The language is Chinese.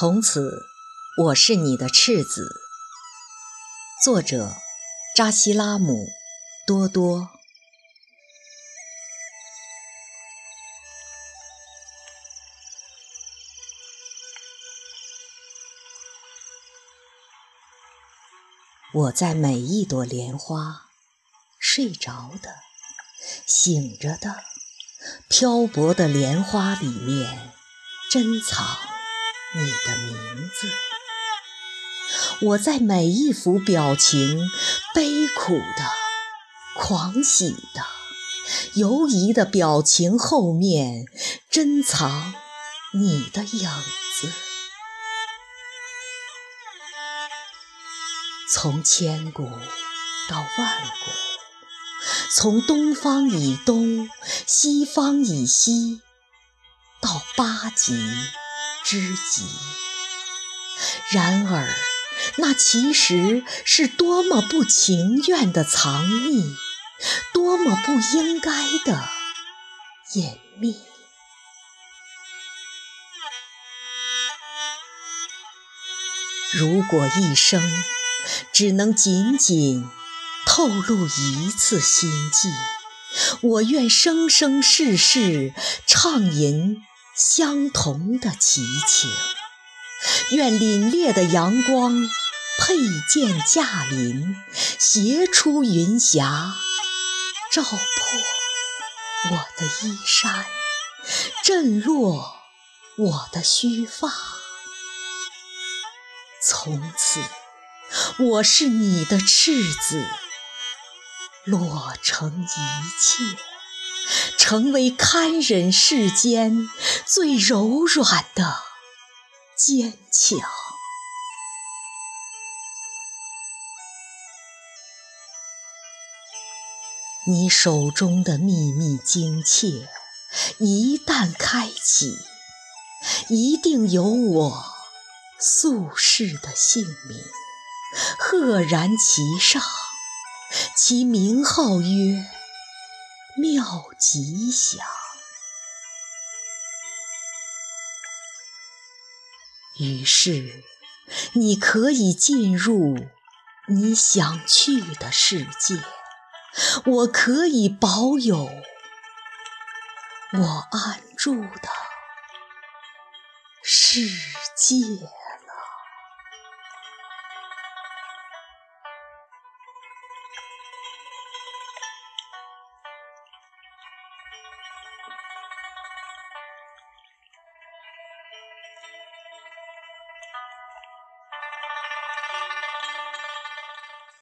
从此，我是你的赤子。作者：扎西拉姆·多多。我在每一朵莲花，睡着的、醒着的、漂泊的莲花里面，珍藏。你的名字，我在每一幅表情，悲苦的、狂喜的、犹疑的表情后面，珍藏你的影子。从千古到万古，从东方以东、西方以西，到八极。知己。然而，那其实是多么不情愿的藏匿，多么不应该的隐秘。如果一生只能仅仅透露一次心迹，我愿生生世世畅吟。相同的奇情，愿凛冽的阳光佩剑驾临，斜出云霞，照破我的衣衫，震落我的须发。从此，我是你的赤子，落成一切。成为堪忍世间最柔软的坚强。你手中的秘密精切，一旦开启，一定有我宿世的姓名，赫然其上，其名号曰。妙吉祥。于是，你可以进入你想去的世界，我可以保有我安住的世界。